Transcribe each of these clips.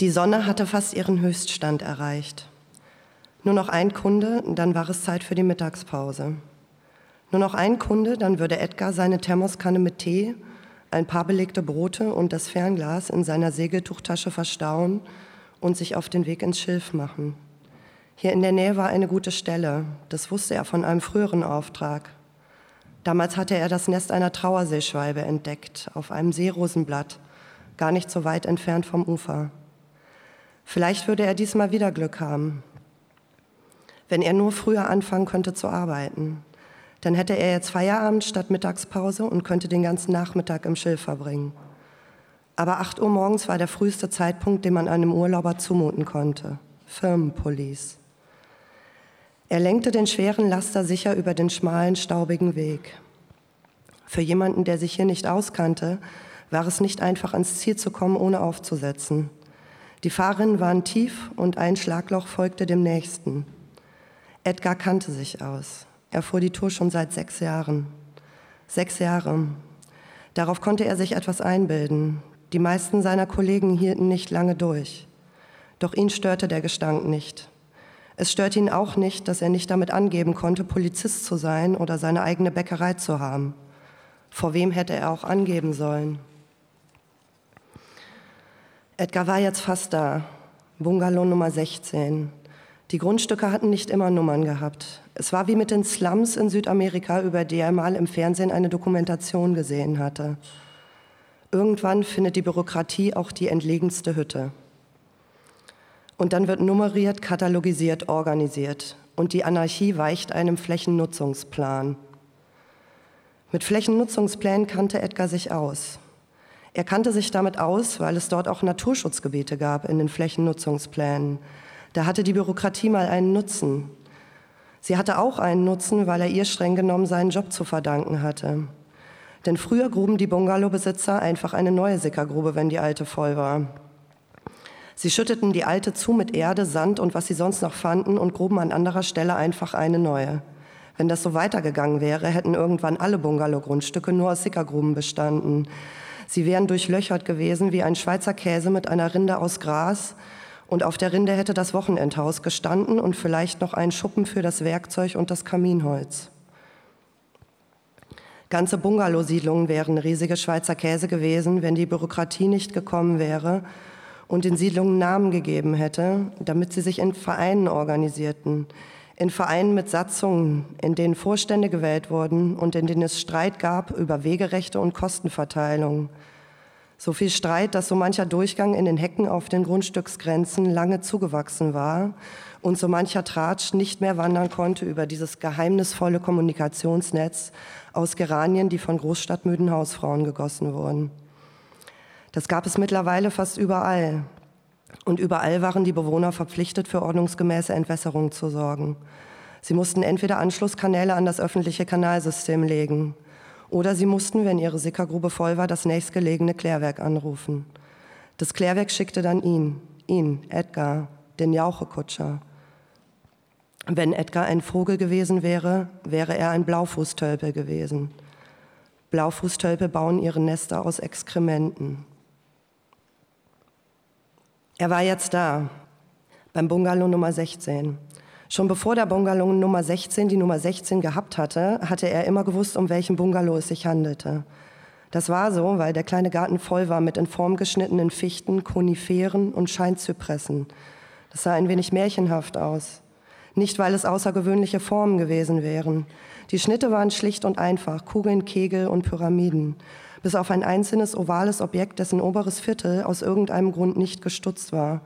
Die Sonne hatte fast ihren Höchststand erreicht. Nur noch ein Kunde, dann war es Zeit für die Mittagspause. Nur noch ein Kunde, dann würde Edgar seine Thermoskanne mit Tee, ein paar belegte Brote und das Fernglas in seiner Segeltuchtasche verstauen und sich auf den Weg ins Schilf machen. Hier in der Nähe war eine gute Stelle, das wusste er von einem früheren Auftrag. Damals hatte er das Nest einer Trauerseeschwalbe entdeckt, auf einem Seerosenblatt, gar nicht so weit entfernt vom Ufer. Vielleicht würde er diesmal wieder Glück haben, wenn er nur früher anfangen könnte zu arbeiten. Dann hätte er jetzt Feierabend statt Mittagspause und könnte den ganzen Nachmittag im Schilf verbringen. Aber 8 Uhr morgens war der früheste Zeitpunkt, den man einem Urlauber zumuten konnte. Firmenpolice. Er lenkte den schweren Laster sicher über den schmalen, staubigen Weg. Für jemanden, der sich hier nicht auskannte, war es nicht einfach ans Ziel zu kommen, ohne aufzusetzen. Die Fahrerinnen waren tief und ein Schlagloch folgte dem nächsten. Edgar kannte sich aus. Er fuhr die Tour schon seit sechs Jahren. Sechs Jahre. Darauf konnte er sich etwas einbilden. Die meisten seiner Kollegen hielten nicht lange durch. Doch ihn störte der Gestank nicht. Es störte ihn auch nicht, dass er nicht damit angeben konnte, Polizist zu sein oder seine eigene Bäckerei zu haben. Vor wem hätte er auch angeben sollen? Edgar war jetzt fast da. Bungalow Nummer 16. Die Grundstücke hatten nicht immer Nummern gehabt. Es war wie mit den Slums in Südamerika, über die er mal im Fernsehen eine Dokumentation gesehen hatte. Irgendwann findet die Bürokratie auch die entlegenste Hütte. Und dann wird nummeriert, katalogisiert, organisiert. Und die Anarchie weicht einem Flächennutzungsplan. Mit Flächennutzungsplänen kannte Edgar sich aus. Er kannte sich damit aus, weil es dort auch Naturschutzgebiete gab in den Flächennutzungsplänen. Da hatte die Bürokratie mal einen Nutzen. Sie hatte auch einen Nutzen, weil er ihr streng genommen seinen Job zu verdanken hatte. Denn früher gruben die Bungalowbesitzer einfach eine neue Sickergrube, wenn die alte voll war. Sie schütteten die alte zu mit Erde, Sand und was sie sonst noch fanden und gruben an anderer Stelle einfach eine neue. Wenn das so weitergegangen wäre, hätten irgendwann alle Bungalow-Grundstücke nur aus Sickergruben bestanden. Sie wären durchlöchert gewesen wie ein Schweizer Käse mit einer Rinde aus Gras und auf der Rinde hätte das Wochenendhaus gestanden und vielleicht noch ein Schuppen für das Werkzeug und das Kaminholz. Ganze Bungalow-Siedlungen wären riesige Schweizer Käse gewesen, wenn die Bürokratie nicht gekommen wäre und den Siedlungen Namen gegeben hätte, damit sie sich in Vereinen organisierten, in Vereinen mit Satzungen, in denen Vorstände gewählt wurden und in denen es Streit gab über Wegerechte und Kostenverteilung. So viel Streit, dass so mancher Durchgang in den Hecken auf den Grundstücksgrenzen lange zugewachsen war und so mancher Tratsch nicht mehr wandern konnte über dieses geheimnisvolle Kommunikationsnetz aus Geranien, die von großstadtmüden Hausfrauen gegossen wurden. Das gab es mittlerweile fast überall. Und überall waren die Bewohner verpflichtet, für ordnungsgemäße Entwässerung zu sorgen. Sie mussten entweder Anschlusskanäle an das öffentliche Kanalsystem legen oder sie mussten, wenn ihre Sickergrube voll war, das nächstgelegene Klärwerk anrufen. Das Klärwerk schickte dann ihn, ihn, Edgar, den Jauchekutscher. Wenn Edgar ein Vogel gewesen wäre, wäre er ein Blaufußtölpel gewesen. Blaufußtölpel bauen ihre Nester aus Exkrementen. Er war jetzt da, beim Bungalow Nummer 16. Schon bevor der Bungalow Nummer 16 die Nummer 16 gehabt hatte, hatte er immer gewusst, um welchen Bungalow es sich handelte. Das war so, weil der kleine Garten voll war mit in Form geschnittenen Fichten, Koniferen und Scheinzypressen. Das sah ein wenig märchenhaft aus. Nicht, weil es außergewöhnliche Formen gewesen wären. Die Schnitte waren schlicht und einfach, Kugeln, Kegel und Pyramiden. Bis auf ein einzelnes ovales Objekt, dessen oberes Viertel aus irgendeinem Grund nicht gestutzt war.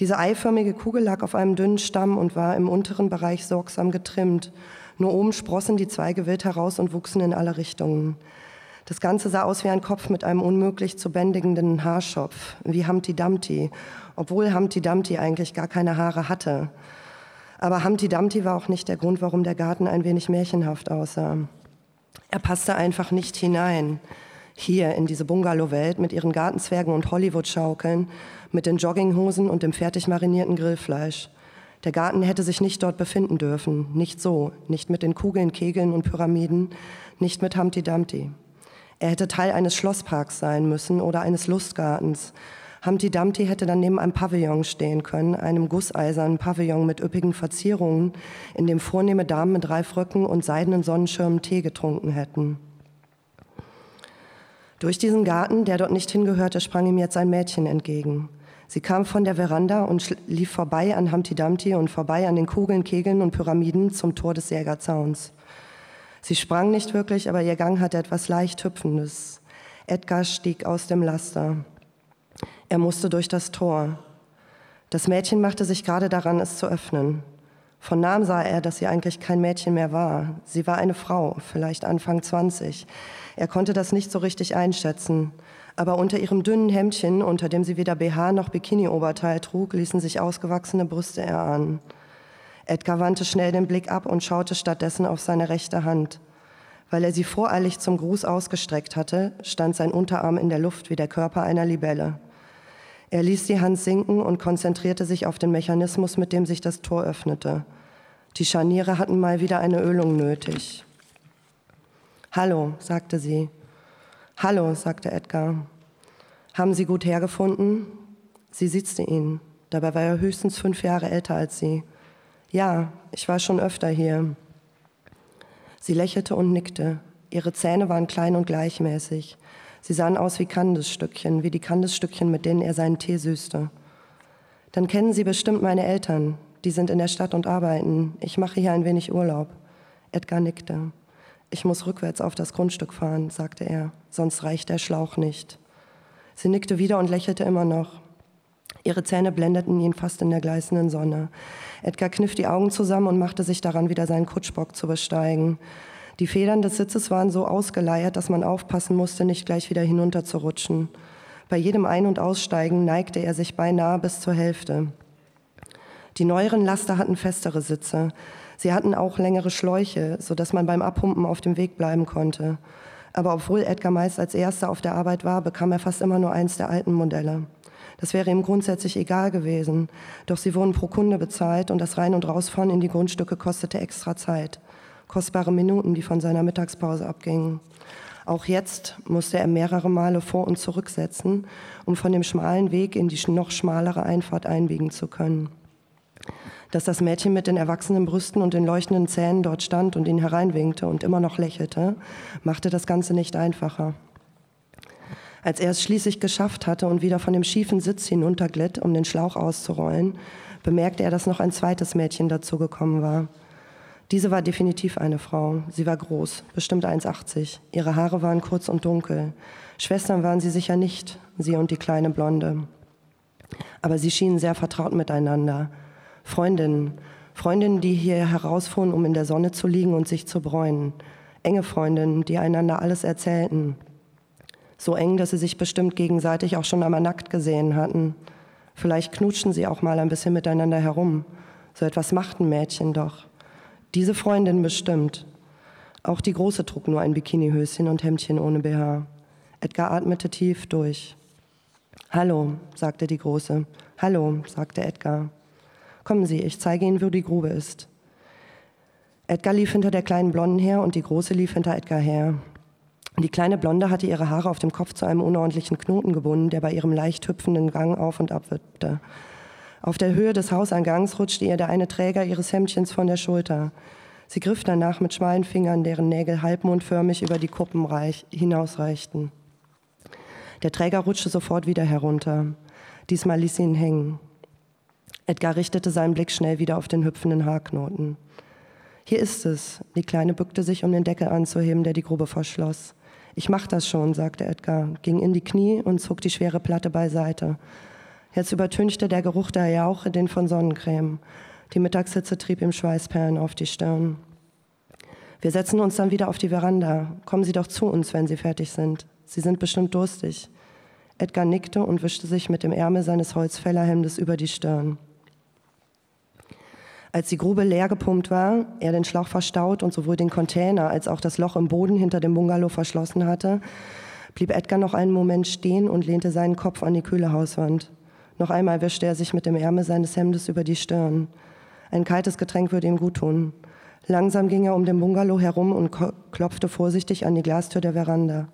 Diese eiförmige Kugel lag auf einem dünnen Stamm und war im unteren Bereich sorgsam getrimmt. Nur oben sprossen die Zweige wild heraus und wuchsen in alle Richtungen. Das Ganze sah aus wie ein Kopf mit einem unmöglich zu bändigenden Haarschopf, wie Humpty Dumpty, obwohl Humpty Dumpty eigentlich gar keine Haare hatte. Aber Humpty Dumpty war auch nicht der Grund, warum der Garten ein wenig märchenhaft aussah. Er passte einfach nicht hinein hier in diese Bungalow-Welt mit ihren Gartenzwergen und Hollywood-Schaukeln, mit den Jogginghosen und dem fertig marinierten Grillfleisch. Der Garten hätte sich nicht dort befinden dürfen, nicht so, nicht mit den Kugeln, Kegeln und Pyramiden, nicht mit Humpty Dumpty. Er hätte Teil eines Schlossparks sein müssen oder eines Lustgartens. Humpty Dumpty hätte dann neben einem Pavillon stehen können, einem gusseisernen Pavillon mit üppigen Verzierungen, in dem vornehme Damen mit Reifröcken und seidenen Sonnenschirmen Tee getrunken hätten. Durch diesen Garten, der dort nicht hingehörte, sprang ihm jetzt ein Mädchen entgegen. Sie kam von der Veranda und lief vorbei an Humpty Dumpty und vorbei an den Kugeln, Kegeln und Pyramiden zum Tor des Jägerzauns. Sie sprang nicht wirklich, aber ihr Gang hatte etwas leicht Hüpfendes. Edgar stieg aus dem Laster. Er musste durch das Tor. Das Mädchen machte sich gerade daran, es zu öffnen. Von Namen sah er, dass sie eigentlich kein Mädchen mehr war. Sie war eine Frau, vielleicht Anfang 20. Er konnte das nicht so richtig einschätzen. Aber unter ihrem dünnen Hemdchen, unter dem sie weder BH noch Bikini-Oberteil trug, ließen sich ausgewachsene Brüste erahnen. Edgar wandte schnell den Blick ab und schaute stattdessen auf seine rechte Hand. Weil er sie voreilig zum Gruß ausgestreckt hatte, stand sein Unterarm in der Luft wie der Körper einer Libelle. Er ließ die Hand sinken und konzentrierte sich auf den Mechanismus, mit dem sich das Tor öffnete. Die Scharniere hatten mal wieder eine Ölung nötig. Hallo, sagte sie. Hallo, sagte Edgar. Haben Sie gut hergefunden? Sie sitzte ihn. Dabei war er höchstens fünf Jahre älter als sie. Ja, ich war schon öfter hier. Sie lächelte und nickte. Ihre Zähne waren klein und gleichmäßig. Sie sahen aus wie Kandisstückchen, wie die Kandisstückchen, mit denen er seinen Tee süßte. Dann kennen Sie bestimmt meine Eltern. Die sind in der Stadt und arbeiten. Ich mache hier ein wenig Urlaub. Edgar nickte. Ich muss rückwärts auf das Grundstück fahren, sagte er, sonst reicht der Schlauch nicht. Sie nickte wieder und lächelte immer noch. Ihre Zähne blendeten ihn fast in der gleißenden Sonne. Edgar kniff die Augen zusammen und machte sich daran, wieder seinen Kutschbock zu besteigen. Die Federn des Sitzes waren so ausgeleiert, dass man aufpassen musste, nicht gleich wieder hinunterzurutschen. Bei jedem Ein- und Aussteigen neigte er sich beinahe bis zur Hälfte. Die neueren Laster hatten festere Sitze. Sie hatten auch längere Schläuche, sodass man beim Abpumpen auf dem Weg bleiben konnte. Aber obwohl Edgar meist als Erster auf der Arbeit war, bekam er fast immer nur eins der alten Modelle. Das wäre ihm grundsätzlich egal gewesen, doch sie wurden pro Kunde bezahlt und das Rein- und Rausfahren in die Grundstücke kostete extra Zeit kostbare Minuten, die von seiner Mittagspause abgingen. Auch jetzt musste er mehrere Male vor und zurücksetzen, um von dem schmalen Weg in die noch schmalere Einfahrt einbiegen zu können. Dass das Mädchen mit den erwachsenen Brüsten und den leuchtenden Zähnen dort stand und ihn hereinwinkte und immer noch lächelte, machte das Ganze nicht einfacher. Als er es schließlich geschafft hatte und wieder von dem schiefen Sitz hinunterglitt, um den Schlauch auszurollen, bemerkte er, dass noch ein zweites Mädchen dazugekommen war. Diese war definitiv eine Frau. Sie war groß, bestimmt 1,80. Ihre Haare waren kurz und dunkel. Schwestern waren sie sicher nicht, sie und die kleine Blonde. Aber sie schienen sehr vertraut miteinander. Freundinnen, Freundinnen, die hier herausfuhren, um in der Sonne zu liegen und sich zu bräunen. Enge Freundinnen, die einander alles erzählten. So eng, dass sie sich bestimmt gegenseitig auch schon einmal nackt gesehen hatten. Vielleicht knutschten sie auch mal ein bisschen miteinander herum. So etwas machten Mädchen doch. Diese Freundin bestimmt. Auch die Große trug nur ein Bikinihöschen und Hemdchen ohne BH. Edgar atmete tief durch. Hallo, sagte die Große. Hallo, sagte Edgar. Kommen Sie, ich zeige Ihnen, wo die Grube ist. Edgar lief hinter der kleinen Blonden her und die Große lief hinter Edgar her. Die kleine Blonde hatte ihre Haare auf dem Kopf zu einem unordentlichen Knoten gebunden, der bei ihrem leicht hüpfenden Gang auf und ab wippte. Auf der Höhe des Hauseingangs rutschte ihr der eine Träger ihres Hemdchens von der Schulter. Sie griff danach mit schmalen Fingern, deren Nägel halbmondförmig über die Kuppen hinausreichten. Der Träger rutschte sofort wieder herunter. Diesmal ließ sie ihn hängen. Edgar richtete seinen Blick schnell wieder auf den hüpfenden Haarknoten. Hier ist es. Die Kleine bückte sich, um den Deckel anzuheben, der die Grube verschloss. Ich mach das schon, sagte Edgar, ging in die Knie und zog die schwere Platte beiseite. Jetzt übertünchte der Geruch der Jauche den von Sonnencreme. Die Mittagshitze trieb ihm Schweißperlen auf die Stirn. Wir setzen uns dann wieder auf die Veranda. Kommen Sie doch zu uns, wenn Sie fertig sind. Sie sind bestimmt durstig. Edgar nickte und wischte sich mit dem Ärmel seines Holzfällerhemdes über die Stirn. Als die Grube leer gepumpt war, er den Schlauch verstaut und sowohl den Container als auch das Loch im Boden hinter dem Bungalow verschlossen hatte, blieb Edgar noch einen Moment stehen und lehnte seinen Kopf an die kühle Hauswand. Noch einmal wischte er sich mit dem Ärmel seines Hemdes über die Stirn. Ein kaltes Getränk würde ihm gut tun. Langsam ging er um den Bungalow herum und klopfte vorsichtig an die Glastür der Veranda.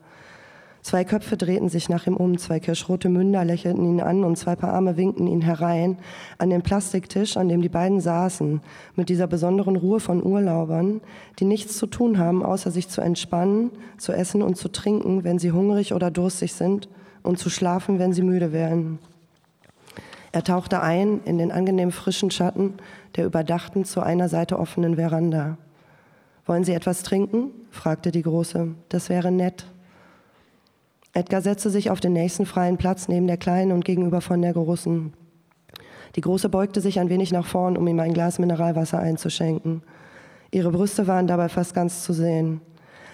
Zwei Köpfe drehten sich nach ihm um, zwei kirschrote Münder lächelten ihn an und zwei Paar Arme winkten ihn herein an den Plastiktisch, an dem die beiden saßen, mit dieser besonderen Ruhe von Urlaubern, die nichts zu tun haben, außer sich zu entspannen, zu essen und zu trinken, wenn sie hungrig oder durstig sind und zu schlafen, wenn sie müde werden. Er tauchte ein in den angenehm frischen Schatten der überdachten, zu einer Seite offenen Veranda. Wollen Sie etwas trinken? fragte die Große. Das wäre nett. Edgar setzte sich auf den nächsten freien Platz neben der Kleinen und gegenüber von der Großen. Die Große beugte sich ein wenig nach vorn, um ihm ein Glas Mineralwasser einzuschenken. Ihre Brüste waren dabei fast ganz zu sehen.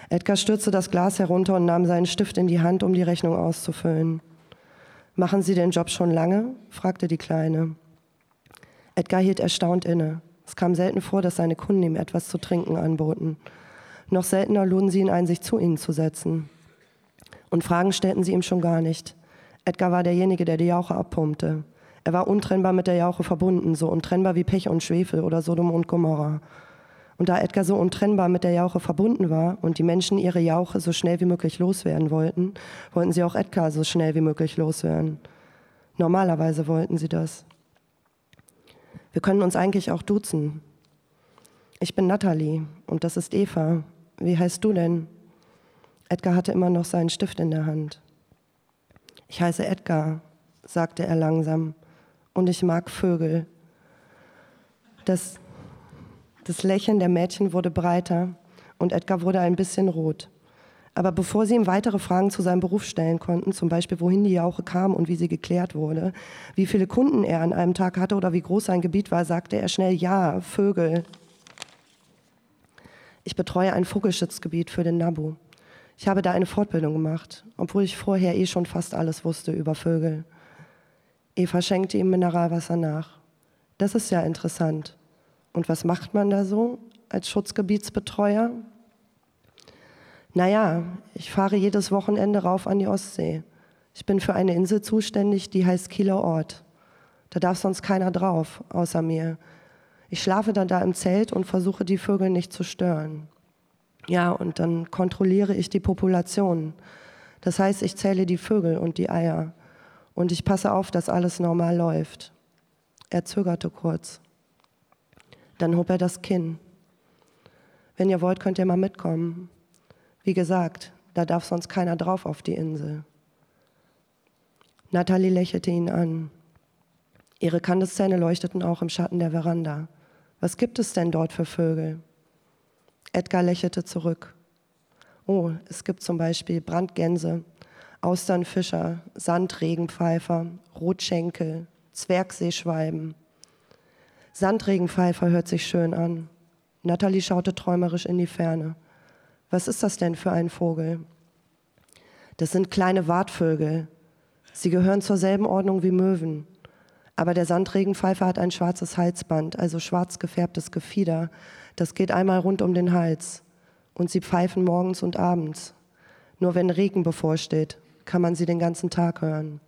Edgar stürzte das Glas herunter und nahm seinen Stift in die Hand, um die Rechnung auszufüllen. Machen Sie den Job schon lange? fragte die Kleine. Edgar hielt erstaunt inne. Es kam selten vor, dass seine Kunden ihm etwas zu trinken anboten. Noch seltener luden sie ihn ein, sich zu ihnen zu setzen. Und Fragen stellten sie ihm schon gar nicht. Edgar war derjenige, der die Jauche abpumpte. Er war untrennbar mit der Jauche verbunden, so untrennbar wie Pech und Schwefel oder Sodom und Gomorra. Und da Edgar so untrennbar mit der Jauche verbunden war und die Menschen ihre Jauche so schnell wie möglich loswerden wollten, wollten sie auch Edgar so schnell wie möglich loswerden. Normalerweise wollten sie das. Wir können uns eigentlich auch duzen. Ich bin Natalie und das ist Eva. Wie heißt du denn? Edgar hatte immer noch seinen Stift in der Hand. Ich heiße Edgar, sagte er langsam, und ich mag Vögel. Das, das Lächeln der Mädchen wurde breiter und Edgar wurde ein bisschen rot. Aber bevor sie ihm weitere Fragen zu seinem Beruf stellen konnten, zum Beispiel wohin die Jauche kam und wie sie geklärt wurde, wie viele Kunden er an einem Tag hatte oder wie groß sein Gebiet war, sagte er schnell Ja, Vögel. Ich betreue ein Vogelschutzgebiet für den Nabu. Ich habe da eine Fortbildung gemacht, obwohl ich vorher eh schon fast alles wusste über Vögel. Eva schenkte ihm Mineralwasser nach. Das ist ja interessant. Und was macht man da so als Schutzgebietsbetreuer? Naja, ich fahre jedes Wochenende rauf an die Ostsee. Ich bin für eine Insel zuständig, die heißt Kieler Ort. Da darf sonst keiner drauf, außer mir. Ich schlafe dann da im Zelt und versuche die Vögel nicht zu stören. Ja, und dann kontrolliere ich die Population. Das heißt, ich zähle die Vögel und die Eier. Und ich passe auf, dass alles normal läuft. Er zögerte kurz. Dann hob er das Kinn. Wenn ihr wollt, könnt ihr mal mitkommen. Wie gesagt, da darf sonst keiner drauf auf die Insel. Natalie lächelte ihn an. Ihre Kandeszähne leuchteten auch im Schatten der Veranda. Was gibt es denn dort für Vögel? Edgar lächelte zurück. Oh, es gibt zum Beispiel Brandgänse, Austernfischer, Sandregenpfeifer, Rotschenkel, Zwergseeschwalben. Sandregenpfeifer hört sich schön an. Natalie schaute träumerisch in die Ferne. Was ist das denn für ein Vogel? Das sind kleine Wartvögel. Sie gehören zur selben Ordnung wie Möwen. Aber der Sandregenpfeifer hat ein schwarzes Halsband, also schwarz gefärbtes Gefieder, das geht einmal rund um den Hals. Und sie pfeifen morgens und abends. Nur wenn Regen bevorsteht, kann man sie den ganzen Tag hören.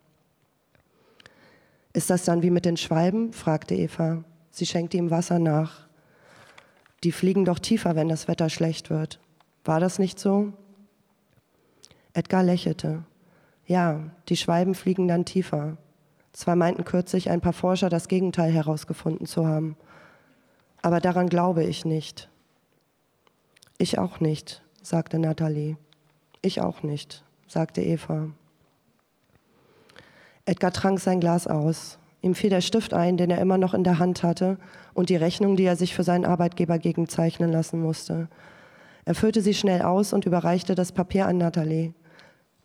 Ist das dann wie mit den Schwalben? fragte Eva. Sie schenkte ihm Wasser nach. Die fliegen doch tiefer, wenn das Wetter schlecht wird. War das nicht so? Edgar lächelte. Ja, die Schwalben fliegen dann tiefer. Zwar meinten kürzlich ein paar Forscher das Gegenteil herausgefunden zu haben. Aber daran glaube ich nicht. Ich auch nicht, sagte Nathalie. Ich auch nicht, sagte Eva. Edgar trank sein Glas aus. Ihm fiel der Stift ein, den er immer noch in der Hand hatte, und die Rechnung, die er sich für seinen Arbeitgeber gegenzeichnen lassen musste. Er füllte sie schnell aus und überreichte das Papier an Nathalie.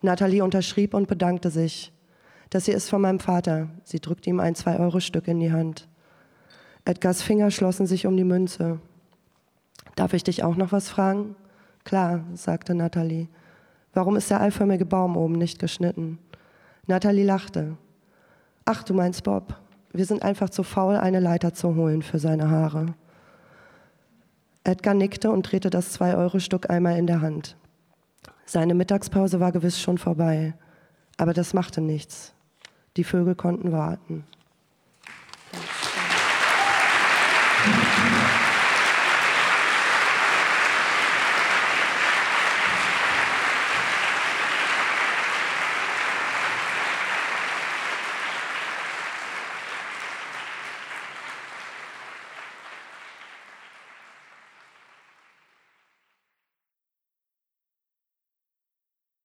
Nathalie unterschrieb und bedankte sich. Das hier ist von meinem Vater. Sie drückte ihm ein Zwei-Euro-Stück in die Hand. Edgars Finger schlossen sich um die Münze. Darf ich dich auch noch was fragen? Klar, sagte Natalie. Warum ist der eiförmige Baum oben nicht geschnitten? Natalie lachte. Ach, du meinst Bob. Wir sind einfach zu faul, eine Leiter zu holen für seine Haare. Edgar nickte und drehte das Zwei-Euro-Stück einmal in der Hand. Seine Mittagspause war gewiss schon vorbei, aber das machte nichts. Die Vögel konnten warten. You.